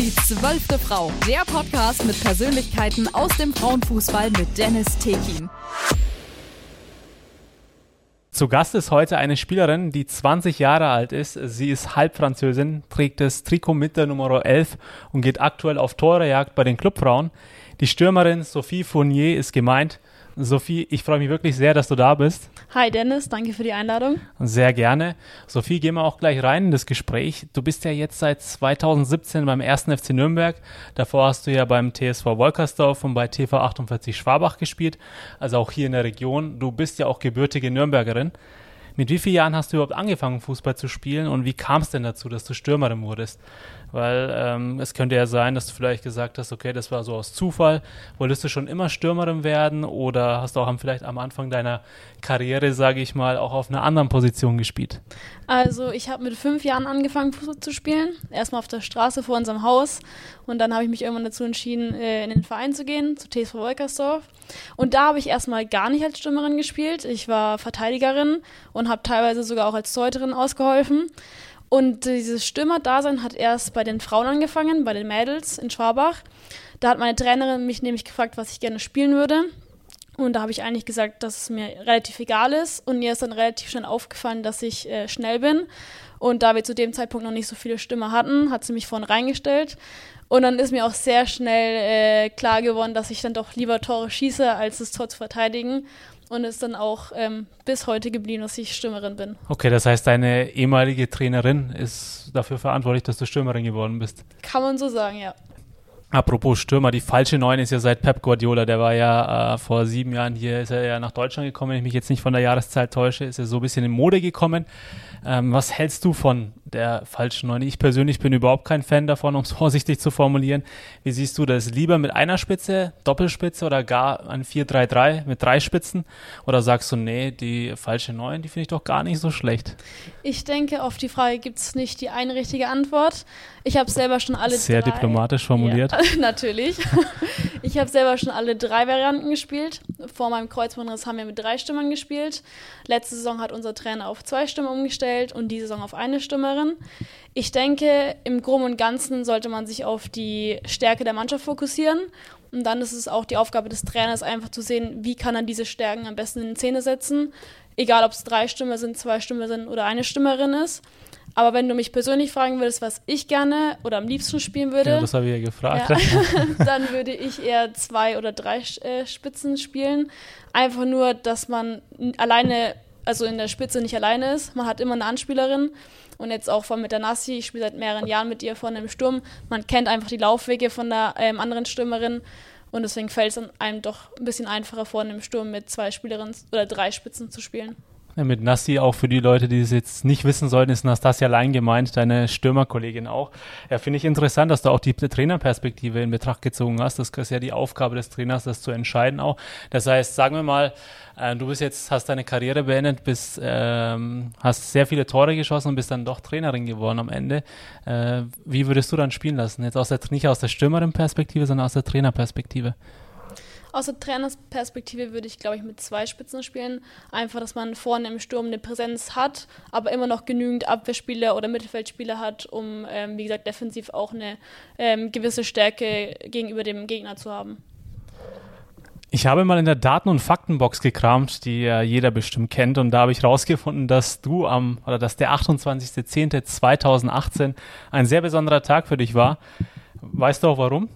Die zwölfte Frau, der Podcast mit Persönlichkeiten aus dem Frauenfußball mit Dennis Tekin. Zu Gast ist heute eine Spielerin, die 20 Jahre alt ist. Sie ist Halbfranzösin, trägt das Trikot mit der Nummer 11 und geht aktuell auf Torejagd bei den Clubfrauen. Die Stürmerin Sophie Fournier ist gemeint. Sophie, ich freue mich wirklich sehr, dass du da bist. Hi Dennis, danke für die Einladung. Sehr gerne. Sophie, gehen wir auch gleich rein in das Gespräch. Du bist ja jetzt seit 2017 beim 1. FC Nürnberg. Davor hast du ja beim TSV Wolkersdorf und bei TV 48 Schwabach gespielt, also auch hier in der Region. Du bist ja auch gebürtige Nürnbergerin. Mit wie vielen Jahren hast du überhaupt angefangen, Fußball zu spielen und wie kam es denn dazu, dass du Stürmerin wurdest? Weil ähm, es könnte ja sein, dass du vielleicht gesagt hast, okay, das war so aus Zufall. Wolltest du schon immer Stürmerin werden oder hast du auch vielleicht am Anfang deiner Karriere, sage ich mal, auch auf einer anderen Position gespielt? Also ich habe mit fünf Jahren angefangen, Fußball zu spielen. Erstmal auf der Straße vor unserem Haus und dann habe ich mich irgendwann dazu entschieden, äh, in den Verein zu gehen, zu TSV Wolkersdorf. Und da habe ich erstmal gar nicht als Stürmerin gespielt. Ich war Verteidigerin und habe teilweise sogar auch als Deuterin ausgeholfen. Und dieses Stürmerdasein hat erst bei den Frauen angefangen, bei den Mädels in Schwabach. Da hat meine Trainerin mich nämlich gefragt, was ich gerne spielen würde. Und da habe ich eigentlich gesagt, dass es mir relativ egal ist. Und mir ist dann relativ schnell aufgefallen, dass ich äh, schnell bin. Und da wir zu dem Zeitpunkt noch nicht so viele Stürmer hatten, hat sie mich vorne reingestellt. Und dann ist mir auch sehr schnell äh, klar geworden, dass ich dann doch lieber Tore schieße, als das Tor zu verteidigen und ist dann auch ähm, bis heute geblieben, dass ich Stürmerin bin. Okay, das heißt, deine ehemalige Trainerin ist dafür verantwortlich, dass du Stürmerin geworden bist. Kann man so sagen, ja. Apropos Stürmer, die falsche Neun ist ja seit Pep Guardiola, der war ja äh, vor sieben Jahren hier, ist er ja nach Deutschland gekommen, wenn ich mich jetzt nicht von der Jahreszeit täusche, ist er so ein bisschen in Mode gekommen. Ähm, was hältst du von der falschen Neun? Ich persönlich bin überhaupt kein Fan davon, um es vorsichtig zu formulieren. Wie siehst du das? Lieber mit einer Spitze, Doppelspitze oder gar ein 4-3-3 mit drei Spitzen? Oder sagst du, nee, die falsche Neun, die finde ich doch gar nicht so schlecht? Ich denke, auf die Frage gibt es nicht die eine richtige Antwort. Ich habe selber schon alle Sehr drei. diplomatisch formuliert. Ja, natürlich. Ich habe selber schon alle drei Varianten gespielt. Vor meinem Kreuzbandriss haben wir mit drei Stimmern gespielt. Letzte Saison hat unser Trainer auf zwei Stimmen umgestellt und diese Saison auf eine Stimmerin. Ich denke, im Groben und Ganzen sollte man sich auf die Stärke der Mannschaft fokussieren. Und dann ist es auch die Aufgabe des Trainers, einfach zu sehen, wie kann er diese Stärken am besten in Szene setzen. Egal, ob es drei Stimmen sind, zwei Stimmen sind oder eine Stimmerin ist. Aber wenn du mich persönlich fragen würdest, was ich gerne oder am liebsten spielen würde, ja, das habe ich ja gefragt. Ja, dann würde ich eher zwei oder drei äh, Spitzen spielen. Einfach nur, dass man alleine, also in der Spitze nicht alleine ist. Man hat immer eine Anspielerin. Und jetzt auch von mit der Nassi, ich spiele seit mehreren Jahren mit ihr vorne im Sturm. Man kennt einfach die Laufwege von der ähm, anderen Stürmerin. Und deswegen fällt es einem doch ein bisschen einfacher, vorne im Sturm mit zwei Spielerinnen oder drei Spitzen zu spielen. Mit Nassi auch für die Leute, die es jetzt nicht wissen sollten, ist Nastasia Lein gemeint, deine Stürmerkollegin auch. Ja, finde ich interessant, dass du auch die Trainerperspektive in Betracht gezogen hast. Das ist ja die Aufgabe des Trainers, das zu entscheiden auch. Das heißt, sagen wir mal, äh, du bist jetzt, hast deine Karriere beendet, bist, ähm, hast sehr viele Tore geschossen und bist dann doch Trainerin geworden am Ende. Äh, wie würdest du dann spielen lassen? Jetzt aus der, nicht aus der Stürmerin-Perspektive, sondern aus der Trainerperspektive. Aus der Trainersperspektive würde ich, glaube ich, mit zwei Spitzen spielen. Einfach, dass man vorne im Sturm eine Präsenz hat, aber immer noch genügend Abwehrspieler oder Mittelfeldspieler hat, um, ähm, wie gesagt, defensiv auch eine ähm, gewisse Stärke gegenüber dem Gegner zu haben. Ich habe mal in der Daten- und Faktenbox gekramt, die ja jeder bestimmt kennt, und da habe ich rausgefunden, dass du am, oder dass der 28.10.2018 ein sehr besonderer Tag für dich war. Weißt du auch warum?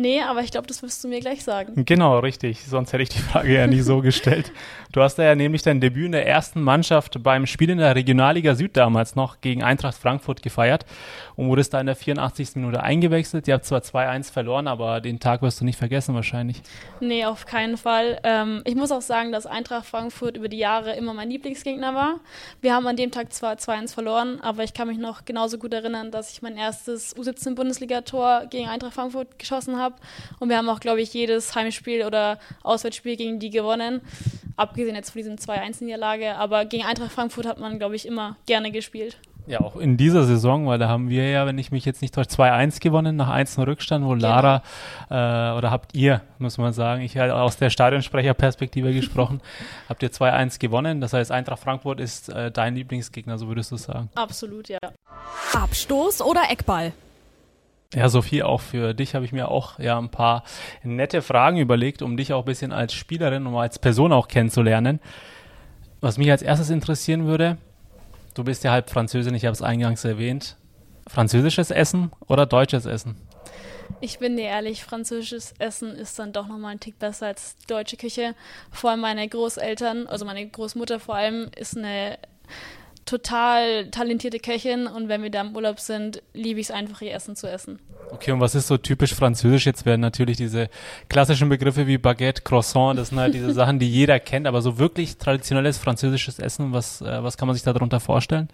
Nee, aber ich glaube, das wirst du mir gleich sagen. Genau, richtig. Sonst hätte ich die Frage ja nie so gestellt. Du hast ja nämlich dein Debüt in der ersten Mannschaft beim Spiel in der Regionalliga Süd damals noch gegen Eintracht Frankfurt gefeiert und wurdest da in der 84. Minute eingewechselt. Ihr habt zwar 2-1 verloren, aber den Tag wirst du nicht vergessen wahrscheinlich. Nee, auf keinen Fall. Ähm, ich muss auch sagen, dass Eintracht Frankfurt über die Jahre immer mein Lieblingsgegner war. Wir haben an dem Tag zwar 2-1 verloren, aber ich kann mich noch genauso gut erinnern, dass ich mein erstes U17-Bundesliga-Tor gegen Eintracht Frankfurt geschossen habe. Und wir haben auch, glaube ich, jedes Heimspiel oder Auswärtsspiel gegen die gewonnen abgesehen jetzt von diesem 2-1-Niederlage, aber gegen Eintracht Frankfurt hat man, glaube ich, immer gerne gespielt. Ja, auch in dieser Saison, weil da haben wir ja, wenn ich mich jetzt nicht täusche, 2-1 gewonnen nach 1 Rückstand, wo Lara genau. äh, oder habt ihr, muss man sagen, ich habe aus der Stadionsprecherperspektive gesprochen, habt ihr 2-1 gewonnen. Das heißt, Eintracht Frankfurt ist äh, dein Lieblingsgegner, so würdest du sagen. Absolut, ja. Abstoß oder Eckball? Ja, Sophie, auch für dich habe ich mir auch ja ein paar nette Fragen überlegt, um dich auch ein bisschen als Spielerin und als Person auch kennenzulernen. Was mich als erstes interessieren würde, du bist ja halb Französin, ich habe es eingangs erwähnt. Französisches Essen oder deutsches Essen? Ich bin dir ehrlich, französisches Essen ist dann doch nochmal ein Tick besser als deutsche Küche. Vor allem meine Großeltern, also meine Großmutter vor allem, ist eine total talentierte Köchin und wenn wir da im Urlaub sind, liebe ich es einfach, ihr Essen zu essen. Okay, und was ist so typisch französisch? Jetzt werden natürlich diese klassischen Begriffe wie Baguette, Croissant, das sind halt diese Sachen, die jeder kennt, aber so wirklich traditionelles französisches Essen, was, äh, was kann man sich darunter vorstellen?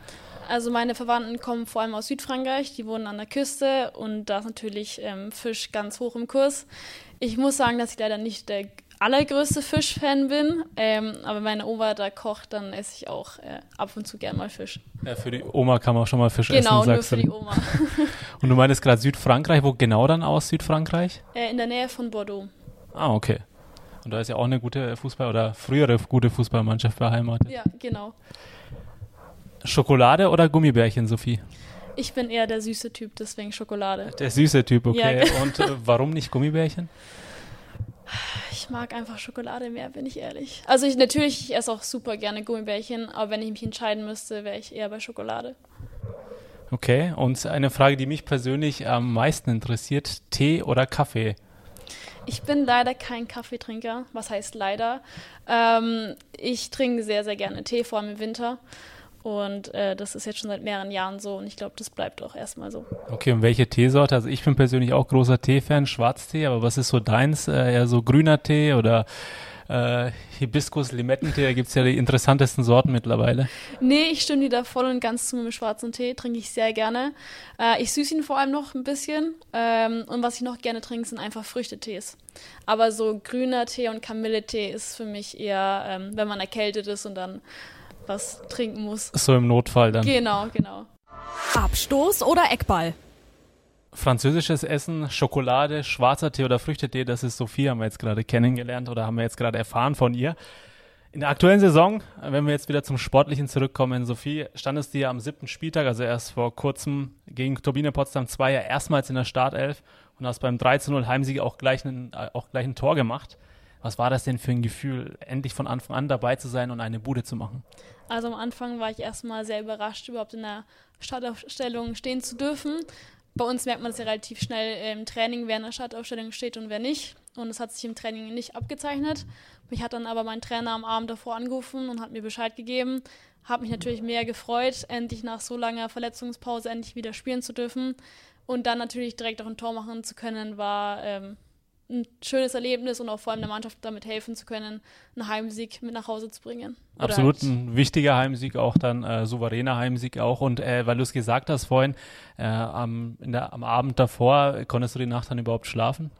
Also meine Verwandten kommen vor allem aus Südfrankreich, die wohnen an der Küste und da ist natürlich ähm, Fisch ganz hoch im Kurs. Ich muss sagen, dass ich leider nicht der allergrößte Fischfan bin, ähm, aber meine Oma da kocht, dann esse ich auch äh, ab und zu gern mal Fisch. Ja, für die Oma kann man auch schon mal Fisch genau, essen. Genau, nur für die Oma. und du meinst gerade Südfrankreich, wo genau dann aus Südfrankreich? Äh, in der Nähe von Bordeaux. Ah, okay. Und da ist ja auch eine gute Fußball- oder frühere gute Fußballmannschaft beheimatet. Ja, genau. Schokolade oder Gummibärchen, Sophie? Ich bin eher der süße Typ, deswegen Schokolade. Der süße Typ, okay. Ja. Und äh, warum nicht Gummibärchen? Ich mag einfach Schokolade mehr, bin ich ehrlich. Also ich natürlich, ich esse auch super gerne Gummibärchen, aber wenn ich mich entscheiden müsste, wäre ich eher bei Schokolade. Okay, und eine Frage, die mich persönlich am meisten interessiert, Tee oder Kaffee? Ich bin leider kein Kaffeetrinker. Was heißt leider? Ähm, ich trinke sehr, sehr gerne Tee, vor allem im Winter. Und äh, das ist jetzt schon seit mehreren Jahren so und ich glaube, das bleibt auch erstmal so. Okay, und welche Teesorte? Also ich bin persönlich auch großer Tee-Fan, Schwarztee, aber was ist so deins? Äh, eher so grüner Tee oder äh, Hibiskus, Limettentee? Da gibt es ja die interessantesten Sorten mittlerweile. Nee, ich stimme dir da voll und ganz zu mit dem schwarzen Tee, trinke ich sehr gerne. Äh, ich süße ihn vor allem noch ein bisschen ähm, und was ich noch gerne trinke, sind einfach Früchtetees. Aber so grüner Tee und Kamilletee ist für mich eher, ähm, wenn man erkältet ist und dann was trinken muss. So im Notfall dann. Genau, genau. Abstoß oder Eckball? Französisches Essen, Schokolade, schwarzer Tee oder Früchtetee, das ist Sophie, haben wir jetzt gerade kennengelernt oder haben wir jetzt gerade erfahren von ihr. In der aktuellen Saison, wenn wir jetzt wieder zum Sportlichen zurückkommen, Sophie, standest du ja am siebten Spieltag, also erst vor kurzem gegen Turbine Potsdam 2 ja erstmals in der Startelf und hast beim 3-0 Heimsieg auch gleich, einen, auch gleich ein Tor gemacht. Was war das denn für ein Gefühl, endlich von Anfang an dabei zu sein und eine Bude zu machen? Also am Anfang war ich erstmal sehr überrascht, überhaupt in der Startaufstellung stehen zu dürfen. Bei uns merkt man es ja relativ schnell im Training, wer in der Startaufstellung steht und wer nicht. Und es hat sich im Training nicht abgezeichnet. Mich hat dann aber mein Trainer am Abend davor angerufen und hat mir Bescheid gegeben. Habe mich natürlich mehr gefreut, endlich nach so langer Verletzungspause endlich wieder spielen zu dürfen. Und dann natürlich direkt auch ein Tor machen zu können, war ähm, ein schönes Erlebnis und auch vor allem der Mannschaft damit helfen zu können, einen Heimsieg mit nach Hause zu bringen. Oder Absolut, ein wichtiger Heimsieg, auch dann äh, souveräner Heimsieg auch. Und äh, weil du es gesagt hast vorhin, äh, am, der, am Abend davor, konntest du die Nacht dann überhaupt schlafen?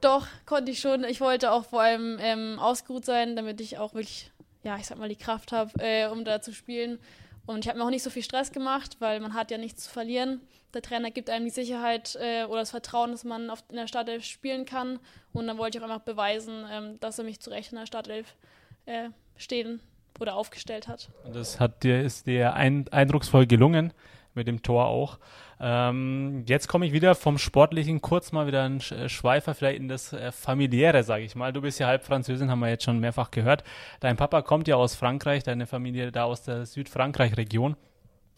Doch, konnte ich schon. Ich wollte auch vor allem ähm, ausgeruht sein, damit ich auch wirklich, ja, ich sag mal, die Kraft habe, äh, um da zu spielen. Und ich habe mir auch nicht so viel Stress gemacht, weil man hat ja nichts zu verlieren. Der Trainer gibt einem die Sicherheit äh, oder das Vertrauen, dass man auf, in der Startelf spielen kann. Und dann wollte ich auch einfach beweisen, ähm, dass er mich zu Recht in der Startelf äh, stehen oder aufgestellt hat. Und das hat dir, ist dir ein, eindrucksvoll gelungen, mit dem Tor auch. Ähm, jetzt komme ich wieder vom Sportlichen kurz mal wieder ein äh, Schweifer vielleicht in das äh, Familiäre, sage ich mal. Du bist ja halb Französin, haben wir jetzt schon mehrfach gehört. Dein Papa kommt ja aus Frankreich, deine Familie da aus der Südfrankreich-Region.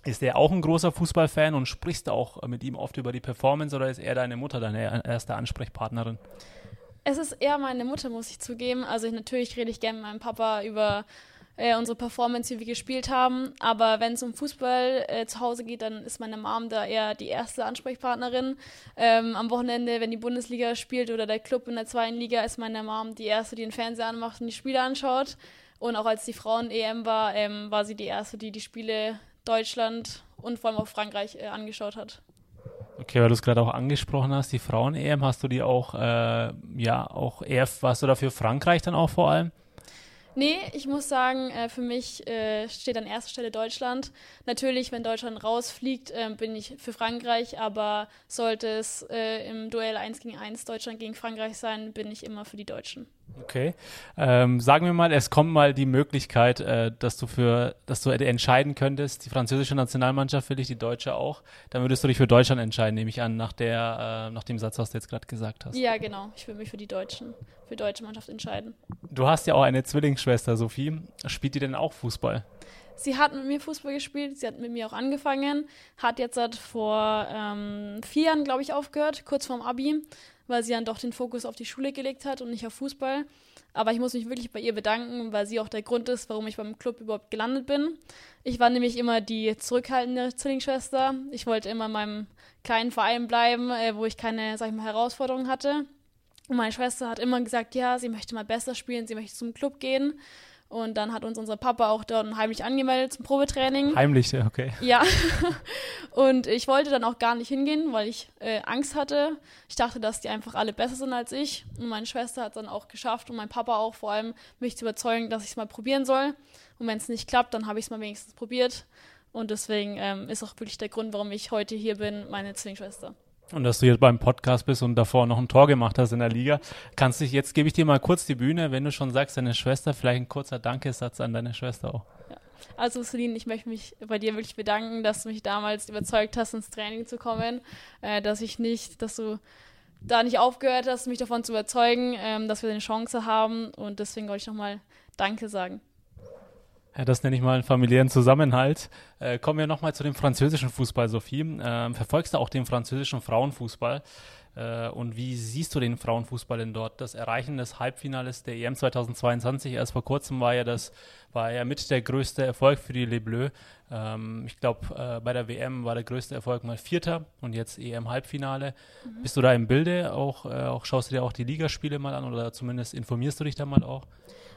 Ist er auch ein großer Fußballfan und sprichst du auch mit ihm oft über die Performance oder ist er deine Mutter deine erste Ansprechpartnerin? Es ist eher meine Mutter, muss ich zugeben. Also ich, natürlich rede ich gerne mit meinem Papa über äh, unsere Performance, wie wir gespielt haben. Aber wenn es um Fußball äh, zu Hause geht, dann ist meine Mom da eher die erste Ansprechpartnerin. Ähm, am Wochenende, wenn die Bundesliga spielt oder der Club in der zweiten Liga, ist meine Mom die erste, die den Fernseher anmacht und die Spiele anschaut. Und auch als die Frauen-EM war, ähm, war sie die erste, die die Spiele Deutschland und vor allem auch Frankreich äh, angeschaut hat. Okay, weil du es gerade auch angesprochen hast, die Frauen-EM, hast du die auch, äh, ja, auch eher, warst du da für Frankreich dann auch vor allem? Nee, ich muss sagen, äh, für mich äh, steht an erster Stelle Deutschland. Natürlich, wenn Deutschland rausfliegt, äh, bin ich für Frankreich, aber sollte es äh, im Duell 1 gegen 1 Deutschland gegen Frankreich sein, bin ich immer für die Deutschen. Okay. Ähm, sagen wir mal, es kommt mal die Möglichkeit, äh, dass du für, dass du entscheiden könntest, die französische Nationalmannschaft will dich, die deutsche auch. Dann würdest du dich für Deutschland entscheiden, nehme ich an, nach der, äh, nach dem Satz, was du jetzt gerade gesagt hast. Ja, genau. Ich würde mich für die Deutschen, für die deutsche Mannschaft entscheiden. Du hast ja auch eine Zwillingsschwester, Sophie. Spielt die denn auch Fußball? Sie hat mit mir Fußball gespielt, sie hat mit mir auch angefangen, hat jetzt halt vor ähm, vier Jahren, glaube ich, aufgehört, kurz vorm Abi weil sie dann doch den Fokus auf die Schule gelegt hat und nicht auf Fußball. Aber ich muss mich wirklich bei ihr bedanken, weil sie auch der Grund ist, warum ich beim Club überhaupt gelandet bin. Ich war nämlich immer die zurückhaltende Zwillingsschwester. Ich wollte immer in meinem kleinen Verein bleiben, äh, wo ich keine, sag ich mal, Herausforderungen hatte. Und meine Schwester hat immer gesagt, ja, sie möchte mal besser spielen, sie möchte zum Club gehen. Und dann hat uns unser Papa auch dort heimlich angemeldet zum Probetraining. Heimlich, okay. Ja. Und ich wollte dann auch gar nicht hingehen, weil ich äh, Angst hatte. Ich dachte, dass die einfach alle besser sind als ich. Und meine Schwester hat es dann auch geschafft und mein Papa auch vor allem, mich zu überzeugen, dass ich es mal probieren soll. Und wenn es nicht klappt, dann habe ich es mal wenigstens probiert. Und deswegen ähm, ist auch wirklich der Grund, warum ich heute hier bin, meine Zwillingsschwester. Und dass du jetzt beim Podcast bist und davor noch ein Tor gemacht hast in der Liga. Kannst dich, jetzt gebe ich dir mal kurz die Bühne, wenn du schon sagst, deine Schwester, vielleicht ein kurzer Dankesatz an deine Schwester auch. Ja. Also Celine, ich möchte mich bei dir wirklich bedanken, dass du mich damals überzeugt hast, ins Training zu kommen, äh, dass ich nicht, dass du da nicht aufgehört hast, mich davon zu überzeugen, ähm, dass wir eine Chance haben und deswegen wollte ich nochmal Danke sagen. Ja, das nenne ich mal einen familiären Zusammenhalt. Äh, kommen wir nochmal zu dem französischen Fußball, Sophie. Ähm, verfolgst du auch den französischen Frauenfußball? Äh, und wie siehst du den Frauenfußball denn dort? Das Erreichen des Halbfinales der EM 2022, erst vor kurzem war ja das, war ja mit der größte Erfolg für die Les Bleus. Ähm, ich glaube, äh, bei der WM war der größte Erfolg mal Vierter und jetzt EM-Halbfinale. Mhm. Bist du da im Bilde? Auch, äh, auch schaust du dir auch die Ligaspiele mal an oder zumindest informierst du dich da mal auch?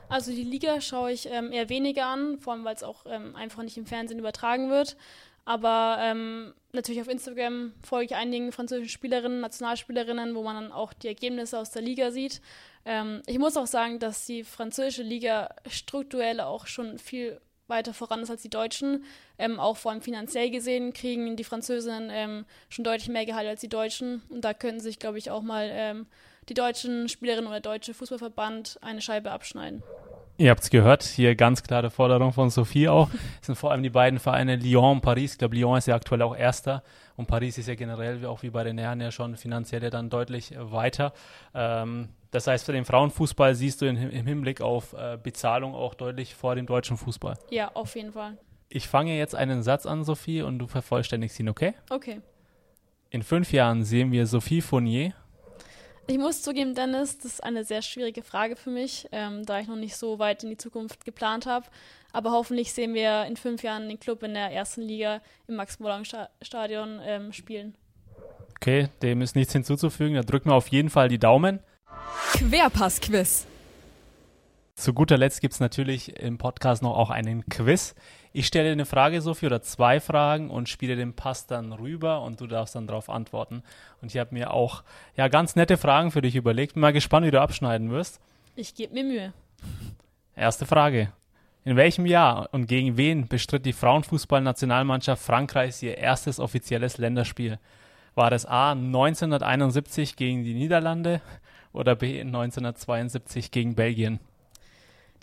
Also die Liga schaue ich ähm, eher weniger an, vor allem weil es auch ähm, einfach nicht im Fernsehen übertragen wird. Aber ähm, natürlich auf Instagram folge ich einigen französischen Spielerinnen, Nationalspielerinnen, wo man dann auch die Ergebnisse aus der Liga sieht. Ähm, ich muss auch sagen, dass die französische Liga strukturell auch schon viel weiter voran ist als die Deutschen. Ähm, auch vor allem finanziell gesehen kriegen die Französinnen ähm, schon deutlich mehr Gehalt als die Deutschen. Und da könnten sich, glaube ich, auch mal ähm, die deutschen Spielerinnen oder der deutsche Fußballverband eine Scheibe abschneiden. Ihr habt es gehört, hier ganz klare Forderung von Sophie auch. Es sind vor allem die beiden Vereine Lyon und Paris. Ich glaube, Lyon ist ja aktuell auch Erster und Paris ist ja generell, auch wie bei den Herren, ja schon finanziell ja dann deutlich weiter. Ähm, das heißt, für den Frauenfußball siehst du in, im Hinblick auf äh, Bezahlung auch deutlich vor dem deutschen Fußball. Ja, auf jeden Fall. Ich fange jetzt einen Satz an, Sophie, und du vervollständigst ihn, okay? Okay. In fünf Jahren sehen wir Sophie Fournier ich muss zugeben, Dennis, das ist eine sehr schwierige Frage für mich, ähm, da ich noch nicht so weit in die Zukunft geplant habe. Aber hoffentlich sehen wir in fünf Jahren den Club in der ersten Liga im Max-Morlock-Stadion ähm, spielen. Okay, dem ist nichts hinzuzufügen. Da drücken wir auf jeden Fall die Daumen. Querpass-Quiz. Zu guter Letzt gibt es natürlich im Podcast noch auch einen Quiz. Ich stelle dir eine Frage, Sophie, oder zwei Fragen und spiele den Pass dann rüber und du darfst dann darauf antworten. Und ich habe mir auch ja ganz nette Fragen für dich überlegt. Bin mal gespannt, wie du abschneiden wirst. Ich gebe mir Mühe. Erste Frage. In welchem Jahr und gegen wen bestritt die Frauenfußballnationalmannschaft Frankreichs ihr erstes offizielles Länderspiel? War es A 1971 gegen die Niederlande oder B 1972 gegen Belgien?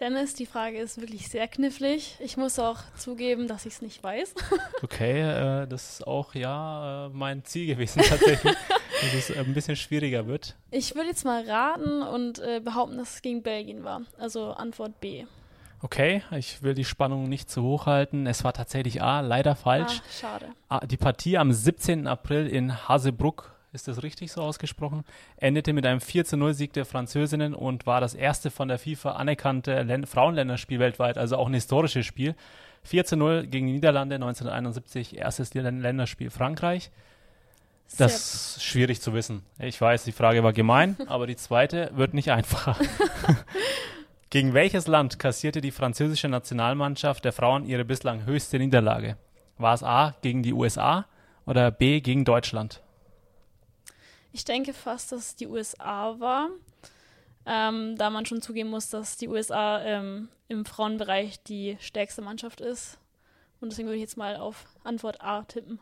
Dennis, die Frage ist wirklich sehr knifflig. Ich muss auch zugeben, dass ich es nicht weiß. okay, äh, das ist auch ja äh, mein Ziel gewesen tatsächlich, dass es äh, ein bisschen schwieriger wird. Ich würde jetzt mal raten und äh, behaupten, dass es gegen Belgien war. Also Antwort B. Okay, ich will die Spannung nicht zu hoch halten. Es war tatsächlich A, leider falsch. Ah, schade. A, die Partie am 17. April in Hasebruck ist das richtig so ausgesprochen, endete mit einem 4 0 Sieg der Französinnen und war das erste von der FIFA anerkannte Län Frauenländerspiel weltweit, also auch ein historisches Spiel. 4 0 gegen die Niederlande 1971, erstes Länderspiel Frankreich. Das ist schwierig zu wissen. Ich weiß, die Frage war gemein, aber die zweite wird nicht einfacher. gegen welches Land kassierte die französische Nationalmannschaft der Frauen ihre bislang höchste Niederlage? War es A gegen die USA oder B gegen Deutschland? Ich denke fast, dass es die USA war, ähm, da man schon zugeben muss, dass die USA ähm, im Frauenbereich die stärkste Mannschaft ist. Und deswegen würde ich jetzt mal auf Antwort A tippen.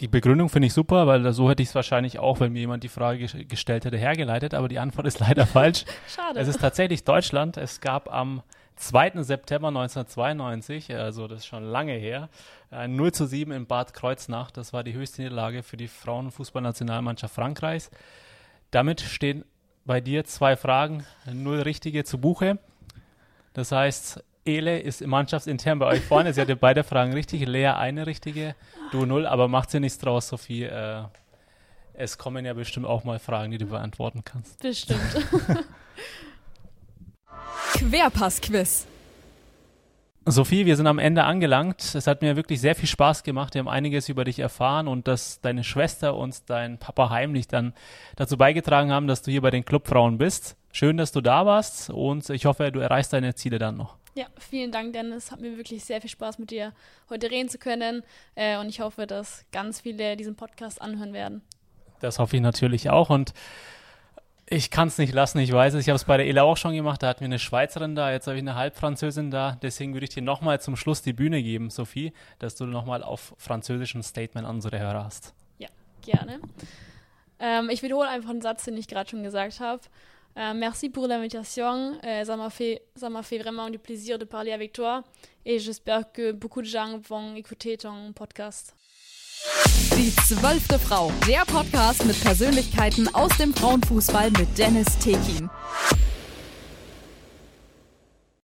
Die Begründung finde ich super, weil so hätte ich es wahrscheinlich auch, wenn mir jemand die Frage gestellt hätte, hergeleitet, aber die Antwort ist leider falsch. Schade. Es ist tatsächlich Deutschland. Es gab am 2. September 1992, also das ist schon lange her, ein 0 zu 7 in Bad Kreuznach. Das war die höchste Niederlage für die Frauenfußballnationalmannschaft Frankreichs. Damit stehen bei dir zwei Fragen, null richtige zu Buche. Das heißt, Ele ist mannschaftsintern bei euch vorne. Sie hatte beide Fragen richtig. Lea eine richtige, du null, aber macht sie nichts draus, Sophie. Äh, es kommen ja bestimmt auch mal Fragen, die du beantworten kannst. Bestimmt. Querpass-Quiz. Sophie, wir sind am Ende angelangt. Es hat mir wirklich sehr viel Spaß gemacht. Wir haben einiges über dich erfahren und dass deine Schwester und dein Papa heimlich dann dazu beigetragen haben, dass du hier bei den Clubfrauen bist. Schön, dass du da warst und ich hoffe, du erreichst deine Ziele dann noch. Ja, vielen Dank, Dennis. Hat mir wirklich sehr viel Spaß, mit dir heute reden zu können. Äh, und ich hoffe, dass ganz viele diesen Podcast anhören werden. Das hoffe ich natürlich auch. Und ich kann es nicht lassen, ich weiß es. Ich habe es bei der ELA auch schon gemacht. Da hatten wir eine Schweizerin da, jetzt habe ich eine Halbfranzösin da. Deswegen würde ich dir nochmal zum Schluss die Bühne geben, Sophie, dass du nochmal auf französischen Statement an unsere Hörer hast. Ja, gerne. Ähm, ich wiederhole einfach einen Satz, den ich gerade schon gesagt habe. Euh, merci pour l'invitation. Euh, ça m'a fait, ça m'a fait vraiment du plaisir de parler avec toi et j'espère que beaucoup de gens vont écouter ton podcast. Die zwölfte Frau, der Podcast mit Persönlichkeiten aus dem Frauenfußball mit Dennis Tekin.